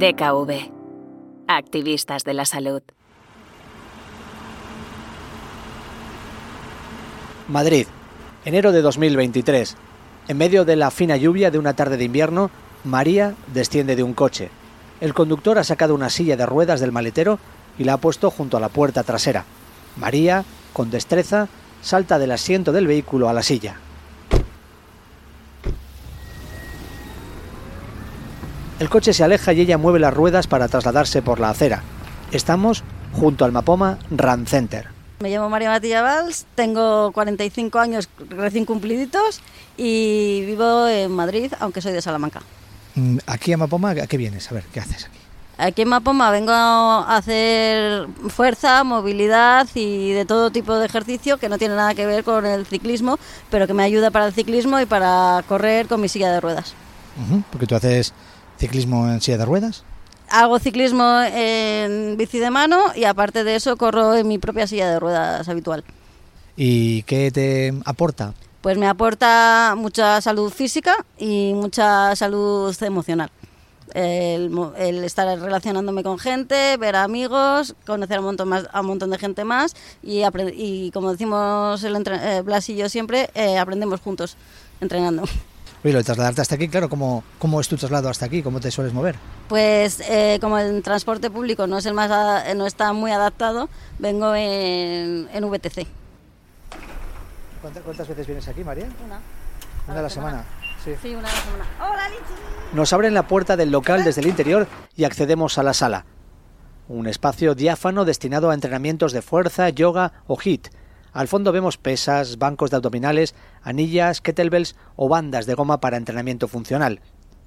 DKV. Activistas de la salud. Madrid, enero de 2023. En medio de la fina lluvia de una tarde de invierno, María desciende de un coche. El conductor ha sacado una silla de ruedas del maletero y la ha puesto junto a la puerta trasera. María, con destreza, salta del asiento del vehículo a la silla. El coche se aleja y ella mueve las ruedas para trasladarse por la acera. Estamos junto al Mapoma Run Center. Me llamo María Matilla Valls, tengo 45 años recién cumpliditos y vivo en Madrid, aunque soy de Salamanca. Mm, aquí a Mapoma, ¿a qué vienes? A ver, ¿qué haces aquí? Aquí en Mapoma vengo a hacer fuerza, movilidad y de todo tipo de ejercicio que no tiene nada que ver con el ciclismo, pero que me ayuda para el ciclismo y para correr con mi silla de ruedas. porque tú haces ciclismo en silla de ruedas. Hago ciclismo en bici de mano y aparte de eso corro en mi propia silla de ruedas habitual. ¿Y qué te aporta? Pues me aporta mucha salud física y mucha salud emocional. El, estar relacionándome con gente, ver amigos, conocer a un montón, más, a un montón de gente más y, y como decimos el eh, Blas y yo siempre, eh, aprendemos juntos entrenando. Oye, lo de trasladarte hasta aquí, claro, ¿cómo, ¿cómo es tu traslado hasta aquí? ¿Cómo te sueles mover? Pues eh, como el transporte público no es el más no está muy adaptado, vengo en, en VTC. ¿Cuántas, veces vienes aquí, María? Una. ¿Una a la semana? Sí. sí. una a la semana. ¡Hola, Lichi! Nos abren la puerta del local desde el interior y accedemos a la sala. Un espacio diáfano destinado a entrenamientos de fuerza, yoga o HIIT al fondo vemos pesas, bancos de abdominales, anillas, kettlebells o bandas de goma para entrenamiento funcional.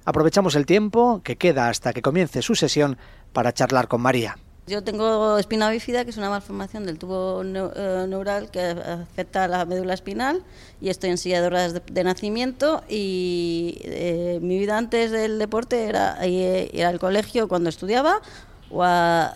Aprovechamos el tiempo que queda hasta que comience su sesión para charlar con María. Yo tengo espina bífida, que es una malformación del tubo eh, neural que afecta a la médula espinal y estoy en silla de nacimiento y eh, mi vida antes del deporte era eh, ir al colegio cuando estudiaba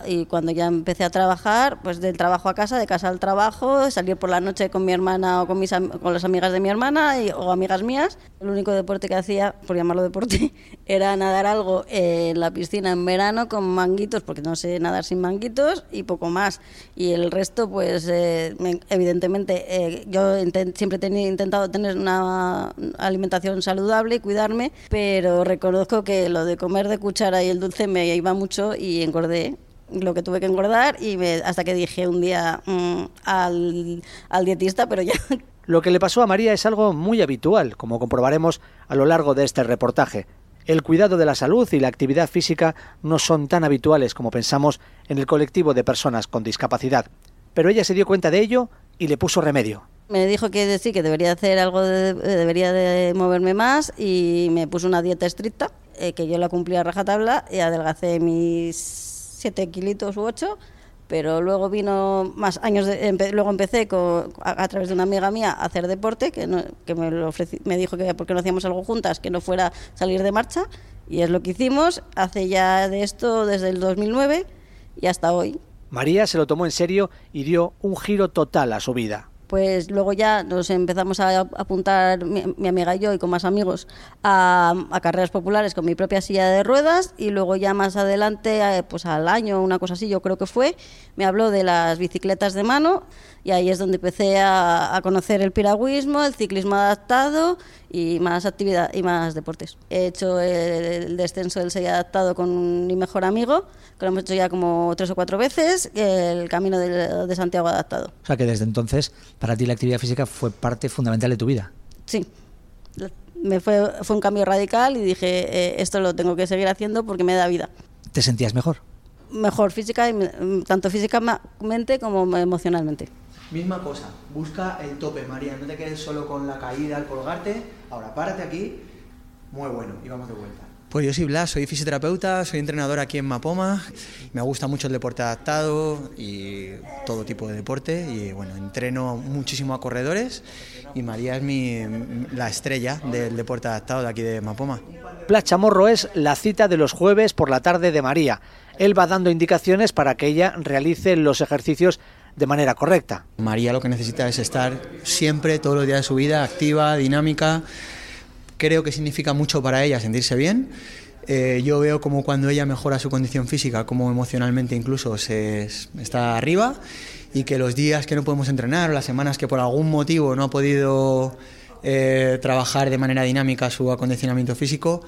y cuando ya empecé a trabajar, pues del trabajo a casa, de casa al trabajo, salir por la noche con mi hermana o con, mis, con las amigas de mi hermana o amigas mías. El único deporte que hacía, por llamarlo deporte, era nadar algo en la piscina en verano con manguitos, porque no sé nadar sin manguitos, y poco más. Y el resto, pues eh, evidentemente, eh, yo siempre he intentado tener una alimentación saludable y cuidarme, pero reconozco que lo de comer de cuchara y el dulce me iba mucho y engordé lo que tuve que engordar y hasta que dije un día mm, al, al dietista, pero ya Lo que le pasó a María es algo muy habitual, como comprobaremos a lo largo de este reportaje. El cuidado de la salud y la actividad física no son tan habituales como pensamos en el colectivo de personas con discapacidad. Pero ella se dio cuenta de ello y le puso remedio. Me dijo que sí, que debería hacer algo, debería de moverme más y me puso una dieta estricta, eh, que yo la cumplí a rajatabla y adelgacé mis 7 kilitos u 8, pero luego vino más años, luego empecé a, través de una amiga mía a hacer deporte, que, que me, lo me dijo que porque no hacíamos algo juntas, que no fuera salir de marcha, y es lo que hicimos, hace ya de esto desde el 2009 y hasta hoy. María se lo tomó en serio y dio un giro total a su vida pues luego ya nos empezamos a apuntar mi, amiga y yo y con más amigos a, carreras populares con mi propia silla de ruedas y luego ya más adelante, eh, pues al año, una cosa así yo creo que fue, me habló de las bicicletas de mano y ahí es donde empecé a, conocer el piragüismo, el ciclismo adaptado y más actividad y más deportes. He hecho el, descenso del sello adaptado con mi mejor amigo, que lo hemos hecho ya como tres o cuatro veces, el camino de, de Santiago adaptado. O sea que desde entonces para ti la actividad física fue parte fundamental de tu vida. Sí. Me fue, fue un cambio radical y dije, eh, esto lo tengo que seguir haciendo porque me da vida. ¿Te sentías mejor? Mejor física, tanto físicamente como emocionalmente. Misma cosa, busca el tope, María, no te quedes solo con la caída al colgarte. Ahora, párate aquí, muy bueno, y vamos de vuelta. Pues yo soy Blas, soy fisioterapeuta, soy entrenador aquí en Mapoma. Me gusta mucho el deporte adaptado y todo tipo de deporte. Y bueno, entreno muchísimo a corredores y María es mi, la estrella del deporte adaptado de aquí de Mapoma. Blas Chamorro es la cita de los jueves por la tarde de María. Él va dando indicaciones para que ella realice los ejercicios de manera correcta. María lo que necesita es estar siempre, todos los días de su vida, activa, dinámica. Creo que significa mucho para ella sentirse bien. Eh, yo veo como cuando ella mejora su condición física, como emocionalmente incluso se está arriba y que los días que no podemos entrenar las semanas que por algún motivo no ha podido eh, trabajar de manera dinámica su acondicionamiento físico,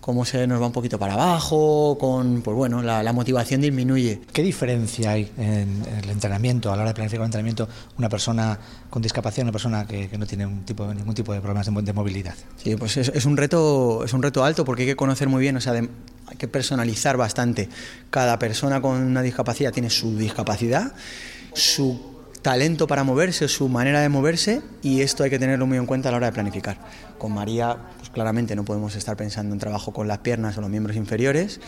como se nos va un poquito para abajo, con pues bueno, la, motivación disminuye. ¿Qué diferencia hay en el entrenamiento, a la hora de planificar el entrenamiento, una persona con discapacidad y una persona que, no tiene un tipo, ningún tipo de problemas de, movilidad? Sí, pues es, un reto, es un reto alto porque hay que conocer muy bien, o sea, hay que personalizar bastante. Cada persona con una discapacidad tiene su discapacidad, su talento para moverse, su manera de moverse y esto hay que tenerlo muy en cuenta a la hora de planificar. Con María, pues claramente no podemos estar pensando en trabajo con las piernas o los miembros inferiores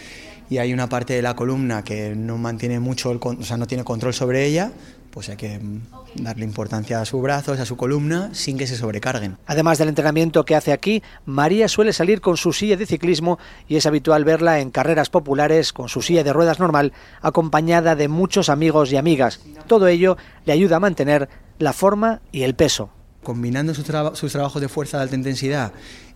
y hay una parte de la columna que no mantiene mucho, o sea, no tiene control sobre ella, pues hay que mm, darle importancia a sus brazos, a su columna, sin que se sobrecarguen. Además del entrenamiento que hace aquí, María suele salir con su silla de ciclismo y es habitual verla en carreras populares con su silla de ruedas normal, acompañada de muchos amigos y amigas. Todo ello le ayuda a mantener la forma y el peso. Combinando sus, sus trabajos de fuerza de alta intensidad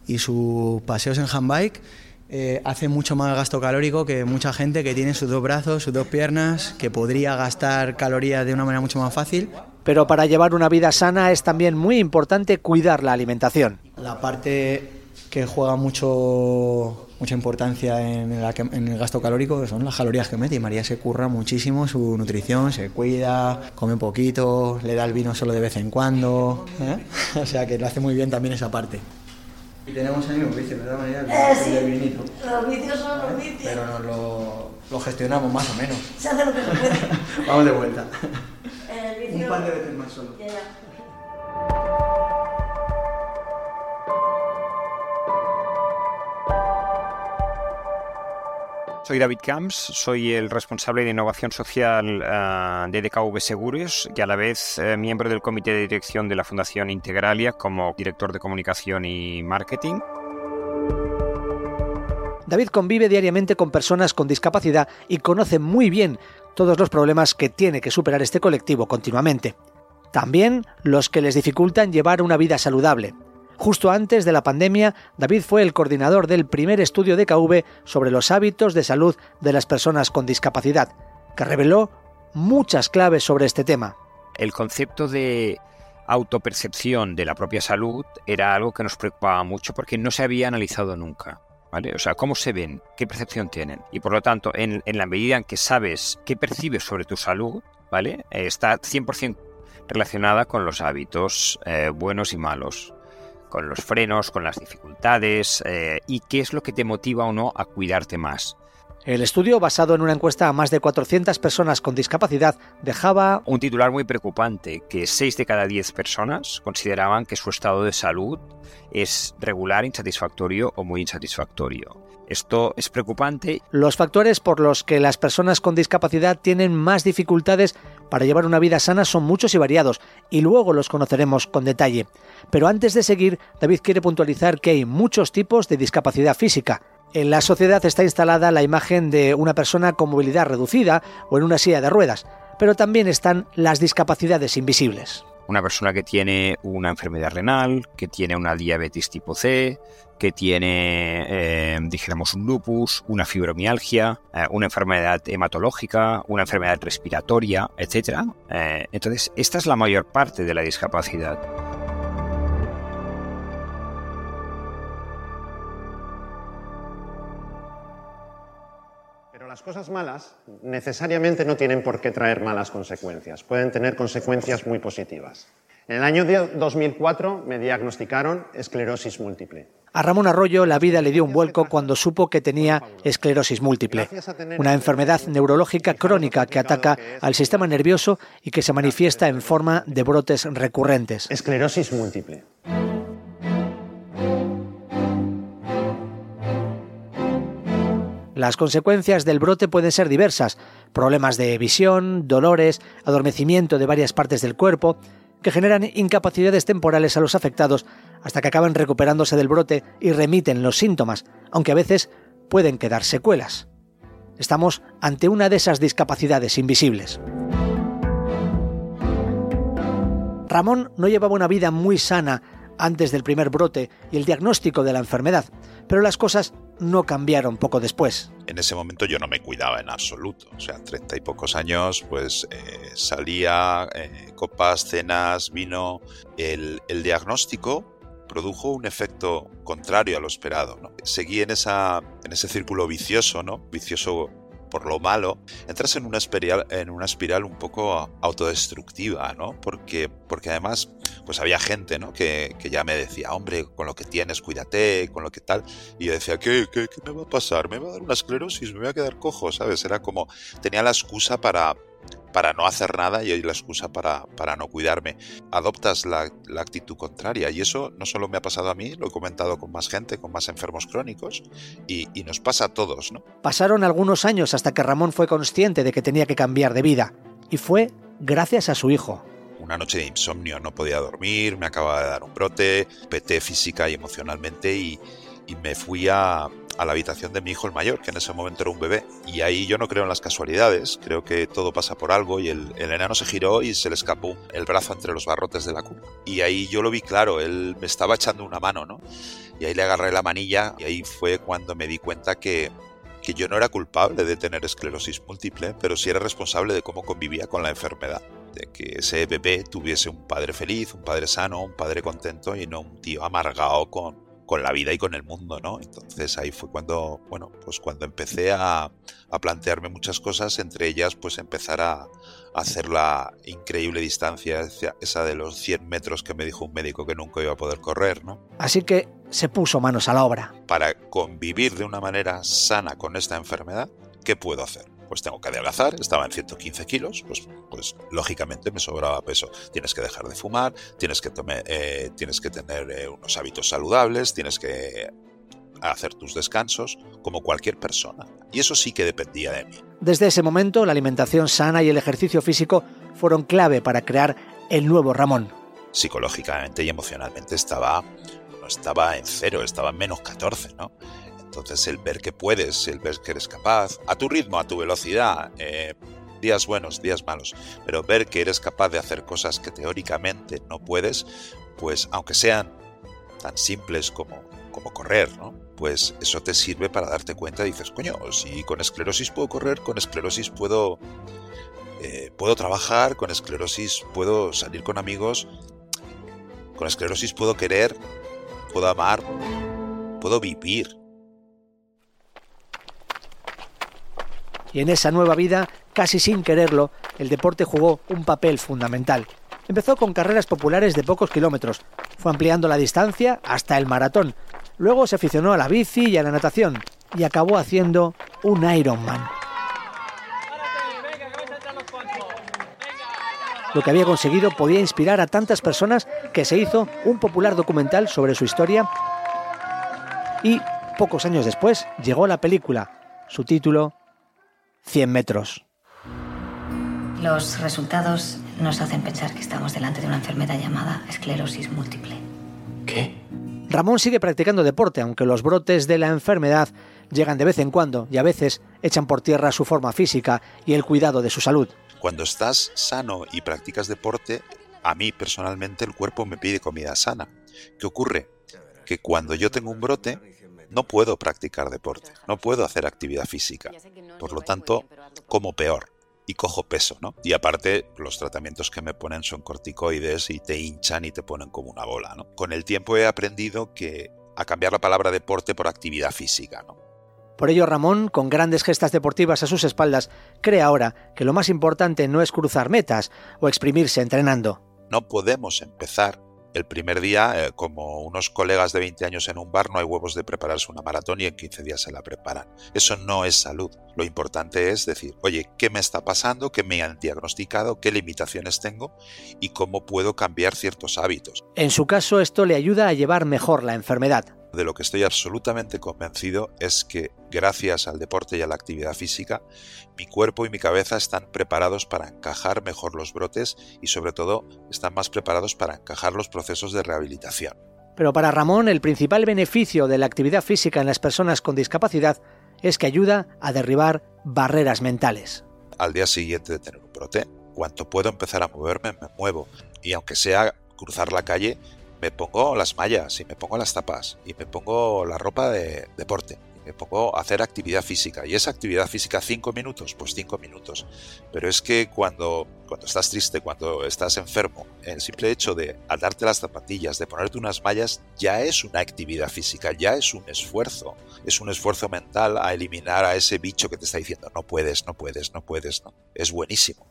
y sus paseos en handbike, eh, hace mucho más gasto calórico que mucha gente que tiene sus dos brazos, sus dos piernas, que podría gastar calorías de una manera mucho más fácil. Pero para llevar una vida sana es también muy importante cuidar la alimentación. La parte que juega mucho, mucha importancia en el, gasto calórico son las calorías que mete y María se curra muchísimo su nutrición, se cuida, come poquito, le da el vino solo de vez en cuando, ¿eh? o sea que lo hace muy bien también esa parte. Y tenemos el mismo vicio, de todas maneras, eh, sí. el vinito. Los vicios son los vicios. Pero nos lo, lo, gestionamos más o menos. Se hace lo que se puede. Vamos de vuelta. El vicio... Un par de veces más solo. Ya, ya. Soy David Camps, soy el responsable de innovación social uh, de DKV Seguros y a la vez uh, miembro del comité de dirección de la Fundación Integralia como director de comunicación y marketing. David convive diariamente con personas con discapacidad y conoce muy bien todos los problemas que tiene que superar este colectivo continuamente. También los que les dificultan llevar una vida saludable. Justo antes de la pandemia, David fue el coordinador del primer estudio de KV sobre los hábitos de salud de las personas con discapacidad, que reveló muchas claves sobre este tema. El concepto de autopercepción de la propia salud era algo que nos preocupaba mucho porque no se había analizado nunca. ¿Vale? O sea, cómo se ven, qué percepción tienen. Y por lo tanto, en, la medida en que sabes qué percibes sobre tu salud, ¿vale? está 100% relacionada con los hábitos eh, buenos y malos con los frenos, con las dificultades eh, y qué es lo que te motiva o no a cuidarte más. El estudio, basado en una encuesta a más de 400 personas con discapacidad, dejaba un titular muy preocupante, que 6 de cada 10 personas consideraban que su estado de salud es regular, insatisfactorio o muy insatisfactorio. Esto es preocupante. Los factores por los que las personas con discapacidad tienen más dificultades para llevar una vida sana son muchos y variados, y luego los conoceremos con detalle. Pero antes de seguir, David quiere puntualizar que hay muchos tipos de discapacidad física. En la sociedad está instalada la imagen de una persona con movilidad reducida o en una silla de ruedas, pero también están las discapacidades invisibles una persona que tiene una enfermedad renal, que tiene una diabetes tipo C, que tiene, eh, dijéramos, un lupus, una fibromialgia, eh, una enfermedad hematológica, una enfermedad respiratoria, etc. Eh, entonces, esta es la mayor parte de la discapacidad. Las cosas malas necesariamente no tienen por qué traer malas consecuencias, pueden tener consecuencias muy positivas. En el año 2004 me diagnosticaron esclerosis múltiple. A Ramón Arroyo la vida le dio un vuelco cuando supo que tenía esclerosis múltiple, una enfermedad neurológica crónica que ataca al sistema nervioso y que se manifiesta en forma de brotes recurrentes. Esclerosis múltiple. Las consecuencias del brote pueden ser diversas, problemas de visión, dolores, adormecimiento de varias partes del cuerpo, que generan incapacidades temporales a los afectados hasta que acaban recuperándose del brote y remiten los síntomas, aunque a veces pueden quedar secuelas. Estamos ante una de esas discapacidades invisibles. Ramón no llevaba una vida muy sana antes del primer brote y el diagnóstico de la enfermedad, pero las cosas no cambiaron poco después. En ese momento yo no me cuidaba en absoluto. O sea, treinta y pocos años, pues eh, salía, eh, copas, cenas, vino. El, el, diagnóstico produjo un efecto contrario a lo esperado. ¿no? Seguí en, esa, en ese círculo vicioso, ¿no? Vicioso por lo malo, entras en una espiral, en una espiral un poco autodestructiva, ¿no? Porque, porque además, pues había gente, ¿no? Que, que, ya me decía, hombre, con lo que tienes, cuídate, con lo que tal. Y yo decía, ¿qué, qué, qué me va a pasar? ¿Me va a dar una esclerosis? ¿Me voy a quedar cojo? ¿Sabes? Era como, tenía la excusa para, para no hacer nada y la excusa para, para no cuidarme. Adoptas la, la, actitud contraria y eso no solo me ha pasado a mí, lo he comentado con más gente, con más enfermos crónicos y, y nos pasa a todos. ¿no? Pasaron algunos años hasta que Ramón fue consciente de que tenía que cambiar de vida y fue gracias a su hijo. Una noche de insomnio, no podía dormir, me acababa de dar un brote, peté física y emocionalmente y, y me fui a, a la habitación de mi hijo el mayor, que en ese momento era un bebé. Y ahí yo no creo en las casualidades, creo que todo pasa por algo y el, el, enano se giró y se le escapó el brazo entre los barrotes de la cuna. Y ahí yo lo vi claro, él me estaba echando una mano, ¿no? Y ahí le agarré la manilla y ahí fue cuando me di cuenta que, que yo no era culpable de tener esclerosis múltiple, pero sí era responsable de cómo convivía con la enfermedad. De que ese bebé tuviese un padre feliz, un padre sano, un padre contento y no un tío amargado con, con la vida y con el mundo, ¿no? Entonces ahí fue cuando, bueno, pues cuando empecé a, a plantearme muchas cosas, entre ellas pues empezar a, a, hacer la increíble distancia, esa de los 100 metros que me dijo un médico que nunca iba a poder correr, ¿no? Así que se puso manos a la obra. Para convivir de una manera sana con esta enfermedad, ¿qué puedo hacer? Pues tengo que adelgazar, estaba en 115 kilos, pues, pues lógicamente me sobraba peso. Tienes que dejar de fumar, tienes que, tome, eh, tienes que tener eh, unos hábitos saludables, tienes que hacer tus descansos, como cualquier persona. Y eso sí que dependía de mí. Desde ese momento, la alimentación sana y el ejercicio físico fueron clave para crear el nuevo Ramón. Psicológicamente y emocionalmente estaba, no estaba en cero, estaba en menos 14, ¿no? Entonces el ver que puedes, el ver que eres capaz, a tu ritmo, a tu velocidad, eh, días buenos, días malos, pero ver que eres capaz de hacer cosas que teóricamente no puedes, pues aunque sean tan simples como, como correr, ¿no? Pues eso te sirve para darte cuenta y dices, coño, si con esclerosis puedo correr, con esclerosis puedo, eh, puedo trabajar, con esclerosis puedo salir con amigos, con esclerosis puedo querer, puedo amar, puedo vivir. Y en esa nueva vida, casi sin quererlo, el deporte jugó un papel fundamental. Empezó con carreras populares de pocos kilómetros, fue ampliando la distancia hasta el maratón, luego se aficionó a la bici y a la natación y acabó haciendo un Ironman. Lo que había conseguido podía inspirar a tantas personas que se hizo un popular documental sobre su historia y pocos años después llegó la película. Su título 100 metros. Los resultados nos hacen pensar que estamos delante de una enfermedad llamada esclerosis múltiple. ¿Qué? Ramón sigue practicando deporte, aunque los brotes de la enfermedad llegan de vez en cuando y a veces echan por tierra su forma física y el cuidado de su salud. Cuando estás sano y practicas deporte, a mí personalmente el cuerpo me pide comida sana. ¿Qué ocurre? Que cuando yo tengo un brote, no puedo practicar deporte, no puedo hacer actividad física. Por lo tanto, como peor y cojo peso, ¿no? Y aparte, los tratamientos que me ponen son corticoides y te hinchan y te ponen como una bola, ¿no? Con el tiempo he aprendido que a cambiar la palabra deporte por actividad física, ¿no? Por ello, Ramón, con grandes gestas deportivas a sus espaldas, cree ahora que lo más importante no es cruzar metas o exprimirse entrenando. No podemos empezar el primer día, eh, como unos colegas de 20 años en un bar, no hay huevos de prepararse una maratón y en 15 días se la preparan. Eso no es salud. Lo importante es decir, oye, ¿qué me está pasando? ¿Qué me han diagnosticado? ¿Qué limitaciones tengo? ¿Y cómo puedo cambiar ciertos hábitos? En su caso, esto le ayuda a llevar mejor la enfermedad. De lo que estoy absolutamente convencido es que gracias al deporte y a la actividad física, mi cuerpo y mi cabeza están preparados para encajar mejor los brotes y sobre todo están más preparados para encajar los procesos de rehabilitación. Pero para Ramón el principal beneficio de la actividad física en las personas con discapacidad es que ayuda a derribar barreras mentales. Al día siguiente de tener un brote, cuanto puedo empezar a moverme, me muevo. Y aunque sea cruzar la calle, me pongo las mallas y me pongo las tapas y me pongo la ropa de deporte. Me pongo a hacer actividad física. ¿Y esa actividad física cinco minutos? Pues cinco minutos. Pero es que cuando, cuando estás triste, cuando estás enfermo, el simple hecho de darte las zapatillas, de ponerte unas mallas, ya es una actividad física, ya es un esfuerzo. Es un esfuerzo mental a eliminar a ese bicho que te está diciendo no puedes, no puedes, no puedes. No. Es buenísimo.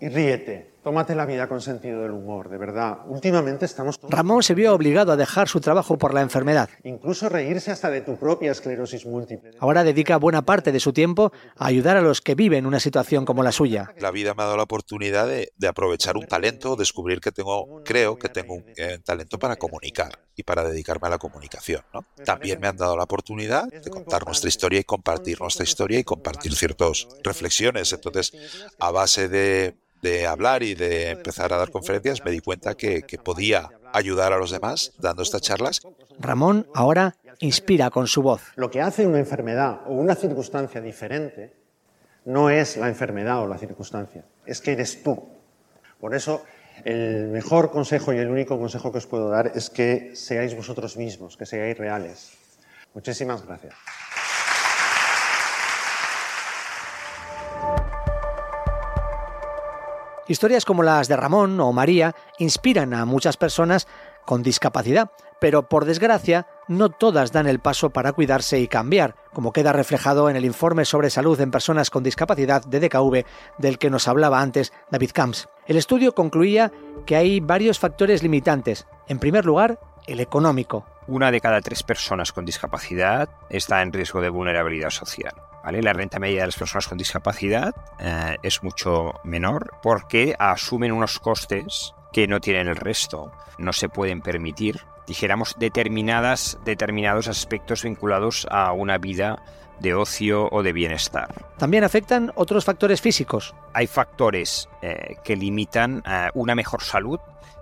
Y ríete, tómate la vida con sentido del humor, de verdad. Últimamente estamos... Ramón se vio obligado a dejar su trabajo por la enfermedad. Incluso reírse hasta de tu propia esclerosis múltiple. Ahora dedica buena parte de su tiempo a ayudar a los que viven una situación como la suya. La vida me ha dado la oportunidad de, de aprovechar un talento, descubrir que tengo, creo que tengo un eh, talento para comunicar y para dedicarme a la comunicación. ¿no? También me han dado la oportunidad de contar nuestra historia y compartir nuestra historia y compartir ciertas reflexiones. Entonces, a base de de hablar y de empezar a dar conferencias, me di cuenta que, que podía ayudar a los demás dando estas charlas. Ramón ahora inspira con su voz. Lo que hace una enfermedad o una circunstancia diferente no es la enfermedad o la circunstancia, es que eres tú. Por eso, el mejor consejo y el único consejo que os puedo dar es que seáis vosotros mismos, que seáis reales. Muchísimas gracias. Historias como las de Ramón o María inspiran a muchas personas con discapacidad, pero por desgracia no todas dan el paso para cuidarse y cambiar, como queda reflejado en el informe sobre salud en personas con discapacidad de DKV del que nos hablaba antes David Camps. El estudio concluía que hay varios factores limitantes. En primer lugar, el económico. Una de cada tres personas con discapacidad está en riesgo de vulnerabilidad social. La renta media de las personas con discapacidad eh, es mucho menor porque asumen unos costes que no tienen el resto. No se pueden permitir, dijéramos, determinadas, determinados aspectos vinculados a una vida de ocio o de bienestar. También afectan otros factores físicos. Hay factores eh, que limitan eh, una mejor salud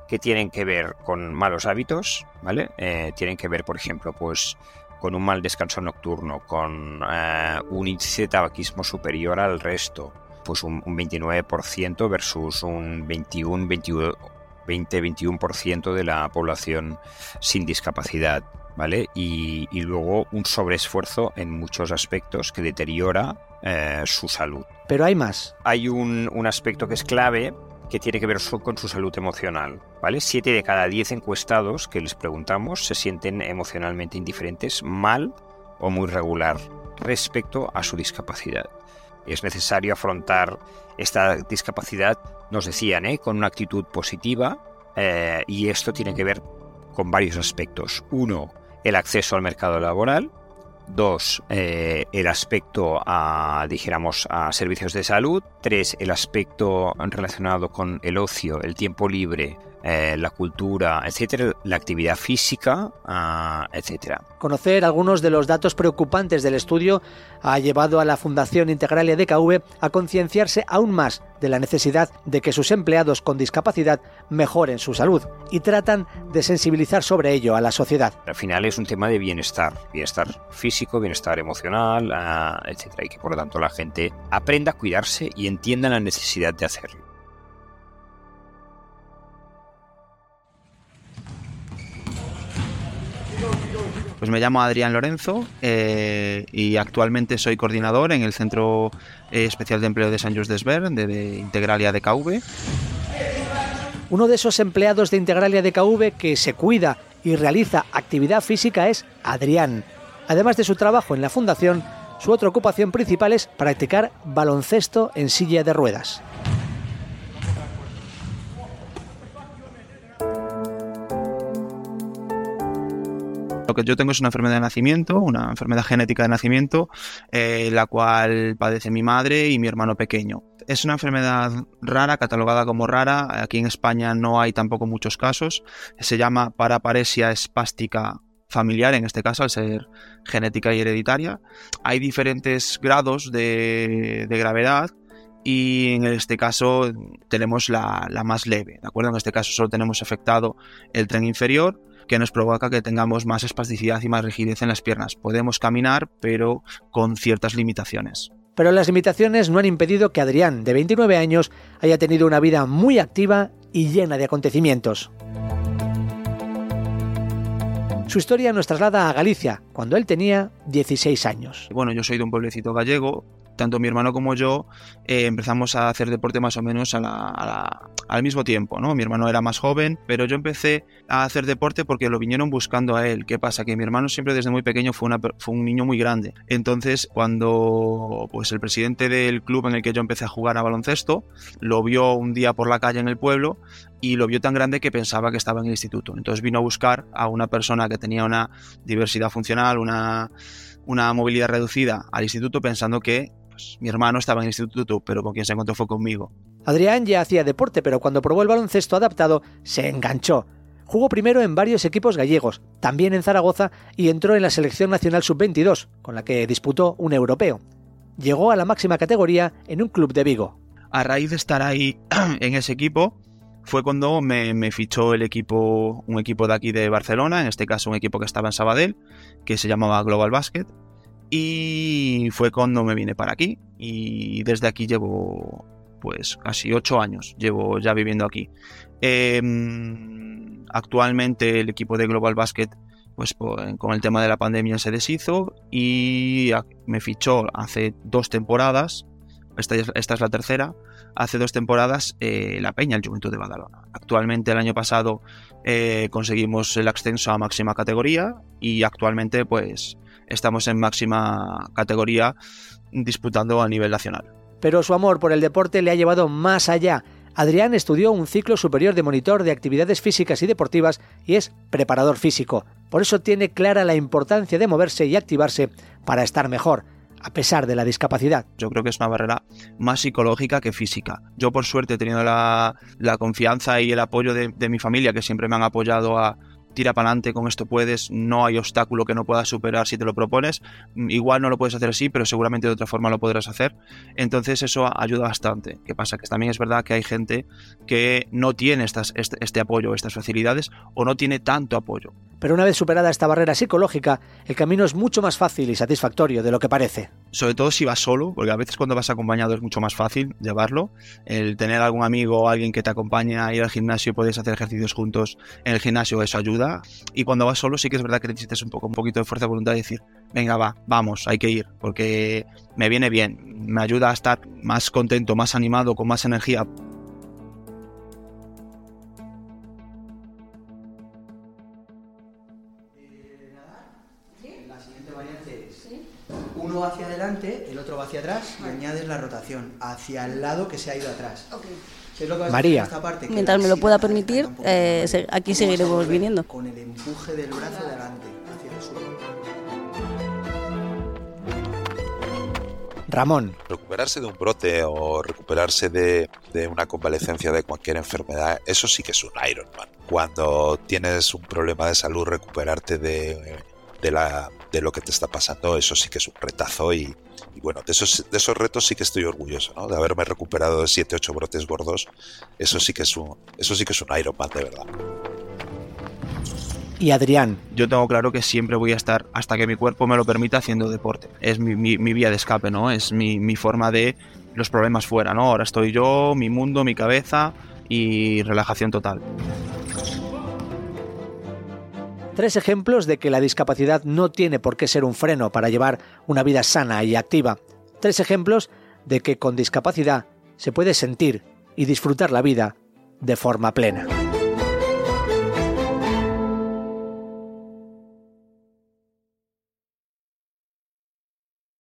que tienen que ver con malos hábitos, ¿vale? tienen que ver, por ejemplo, pues con un mal descanso nocturno, con eh, un índice de tabaquismo superior al resto, pues un, 29% versus un 21, 20-21% de la población sin discapacidad. ¿Vale? Y, luego un sobreesfuerzo en muchos aspectos que deteriora eh, su salud. Pero hay más. Hay un, un aspecto que es clave, que tiene que ver con su salud emocional. ¿vale? Siete de cada diez encuestados que les preguntamos se sienten emocionalmente indiferentes, mal o muy regular respecto a su discapacidad. Es necesario afrontar esta discapacidad, nos decían, ¿eh? con una actitud positiva eh, y esto tiene que ver con varios aspectos. Uno, el acceso al mercado laboral, Dos, eh, el aspecto a, dijéramos, a servicios de salud. Tres, el aspecto relacionado con el ocio, el tiempo libre, eh, la cultura, etcétera, la actividad física, uh, etcétera. Conocer algunos de los datos preocupantes del estudio ha llevado a la Fundación Integralia DKV a concienciarse aún más de la necesidad de que sus empleados con discapacidad mejoren su salud y tratan de sensibilizar sobre ello a la sociedad. Al final es un tema de bienestar, bienestar físico, bienestar emocional, uh, etcétera, y que por lo tanto la gente aprenda a cuidarse y entienda la necesidad de hacerlo. Pues me llamo Adrián Lorenzo eh, y actualmente soy coordinador en el Centro eh, Especial de Empleo de San Just Desvern de, de Integralia DKV. Uno de esos empleados de Integralia DKV que se cuida y realiza actividad física es Adrián. Además de su trabajo en la fundación, su otra ocupación principal es practicar baloncesto en silla de ruedas. Lo que yo tengo es una enfermedad de nacimiento, una enfermedad genética de nacimiento, eh, la cual padece mi madre y mi hermano pequeño. Es una enfermedad rara, catalogada como rara. Aquí en España no hay tampoco muchos casos. Se llama paraparesia espástica familiar, en este caso, al ser genética y hereditaria. Hay diferentes grados de, gravedad y en este caso tenemos la, la, más leve, ¿de acuerdo? En este caso solo tenemos afectado el tren inferior que nos provoca que tengamos más espasticidad y más rigidez en las piernas. Podemos caminar, pero con ciertas limitaciones. Pero las limitaciones no han impedido que Adrián, de 29 años, haya tenido una vida muy activa y llena de acontecimientos. Su historia nos traslada a Galicia, cuando él tenía 16 años. Bueno, yo soy de un pueblecito gallego, tanto mi hermano como yo eh, empezamos a hacer deporte más o menos al mismo tiempo, ¿no? Mi hermano era más joven, pero yo empecé a hacer deporte porque lo vinieron buscando a él. ¿Qué pasa? Que mi hermano siempre desde muy pequeño fue, fue un niño muy grande. Entonces, cuando pues el presidente del club en el que yo empecé a jugar a baloncesto lo vio un día por la calle en el pueblo y lo vio tan grande que pensaba que estaba en el instituto. Entonces vino a buscar a una persona que tenía una diversidad funcional, una una movilidad reducida al instituto pensando que pues, mi hermano estaba en el instituto, pero con quien se encontró fue conmigo. Adrián ya hacía deporte, pero cuando probó el baloncesto adaptado, se enganchó. Jugó primero en varios equipos gallegos, también en Zaragoza, y entró en la selección nacional sub-22, con la que disputó un europeo. Llegó a la máxima categoría en un club de Vigo. A raíz de estar ahí en ese equipo, fue cuando me, me, fichó el equipo, un equipo de aquí de Barcelona, en este caso un equipo que estaba en Sabadell, que se llamaba Global Basket, y fue cuando me vine para aquí y desde aquí llevo pues casi ocho años, llevo ya viviendo aquí. Em, actualmente el equipo de Global Basket pues con el tema de la pandemia se deshizo y me fichó hace dos temporadas, esta, es la tercera, hace dos temporadas eh, la Peña, el Juventud de Badalona. Actualmente el año pasado eh, conseguimos el ascenso a máxima categoría y actualmente pues estamos en máxima categoría disputando a nivel nacional. Pero su amor por el deporte le ha llevado más allá. Adrián estudió un ciclo superior de monitor de actividades físicas y deportivas y es preparador físico. Por eso tiene clara la importancia de moverse y activarse para estar mejor a pesar de la discapacidad. Yo creo que es una barrera más psicológica que física. Yo por suerte he tenido la, confianza y el apoyo de, mi familia que siempre me han apoyado a, tira para adelante, con esto puedes, no hay obstáculo que no puedas superar si te lo propones. Mm, igual no lo puedes hacer así, pero seguramente de otra forma lo podrás hacer. Entonces eso ayuda bastante. ¿Qué pasa? Que también es verdad que hay gente que no tiene este, este apoyo, estas facilidades o no tiene tanto apoyo. Pero una vez superada esta barrera psicológica, el camino es mucho más fácil y satisfactorio de lo que parece. Sobre todo si vas solo, porque a veces cuando vas acompañado es mucho más fácil llevarlo. El tener algún amigo o alguien que te acompañe a ir al gimnasio puedes hacer ejercicios juntos en el gimnasio, eso ayuda. Y cuando vas solo sí que es verdad que necesitas un poco, un poquito de fuerza de voluntad y decir, venga va, vamos, hay que ir, porque me viene bien, me ayuda a estar más contento, más animado, con más energía. Hacia atrás y añades la rotación hacia el lado que se ha ido atrás. María. Mientras me lo pueda permitir, eh, aquí seguiremos viniendo. Con el empuje del brazo adelante, hacia el suelo. Ramón. Recuperarse de un brote o recuperarse de, de, una convalecencia de cualquier enfermedad, eso sí que es un Ironman. Cuando tienes un problema de salud, recuperarte de, de la, de lo que te está pasando, eso sí que es un retazo y, bueno, de esos, de esos retos sí que estoy orgulloso, ¿no? De haberme recuperado de 7, 8 brotes gordos, eso sí que es un, eso sí que es un Ironman de verdad. Y Adrián. Yo tengo claro que siempre voy a estar, hasta que mi cuerpo me lo permita, haciendo deporte. Es mi, mi, vía de escape, ¿no? Es mi, mi forma de los problemas fuera, ¿no? Ahora estoy yo, mi mundo, mi cabeza y relajación total. Tres ejemplos de que la discapacidad no tiene por qué ser un freno para llevar una vida sana y activa. Tres ejemplos de que con discapacidad se puede sentir y disfrutar la vida de forma plena.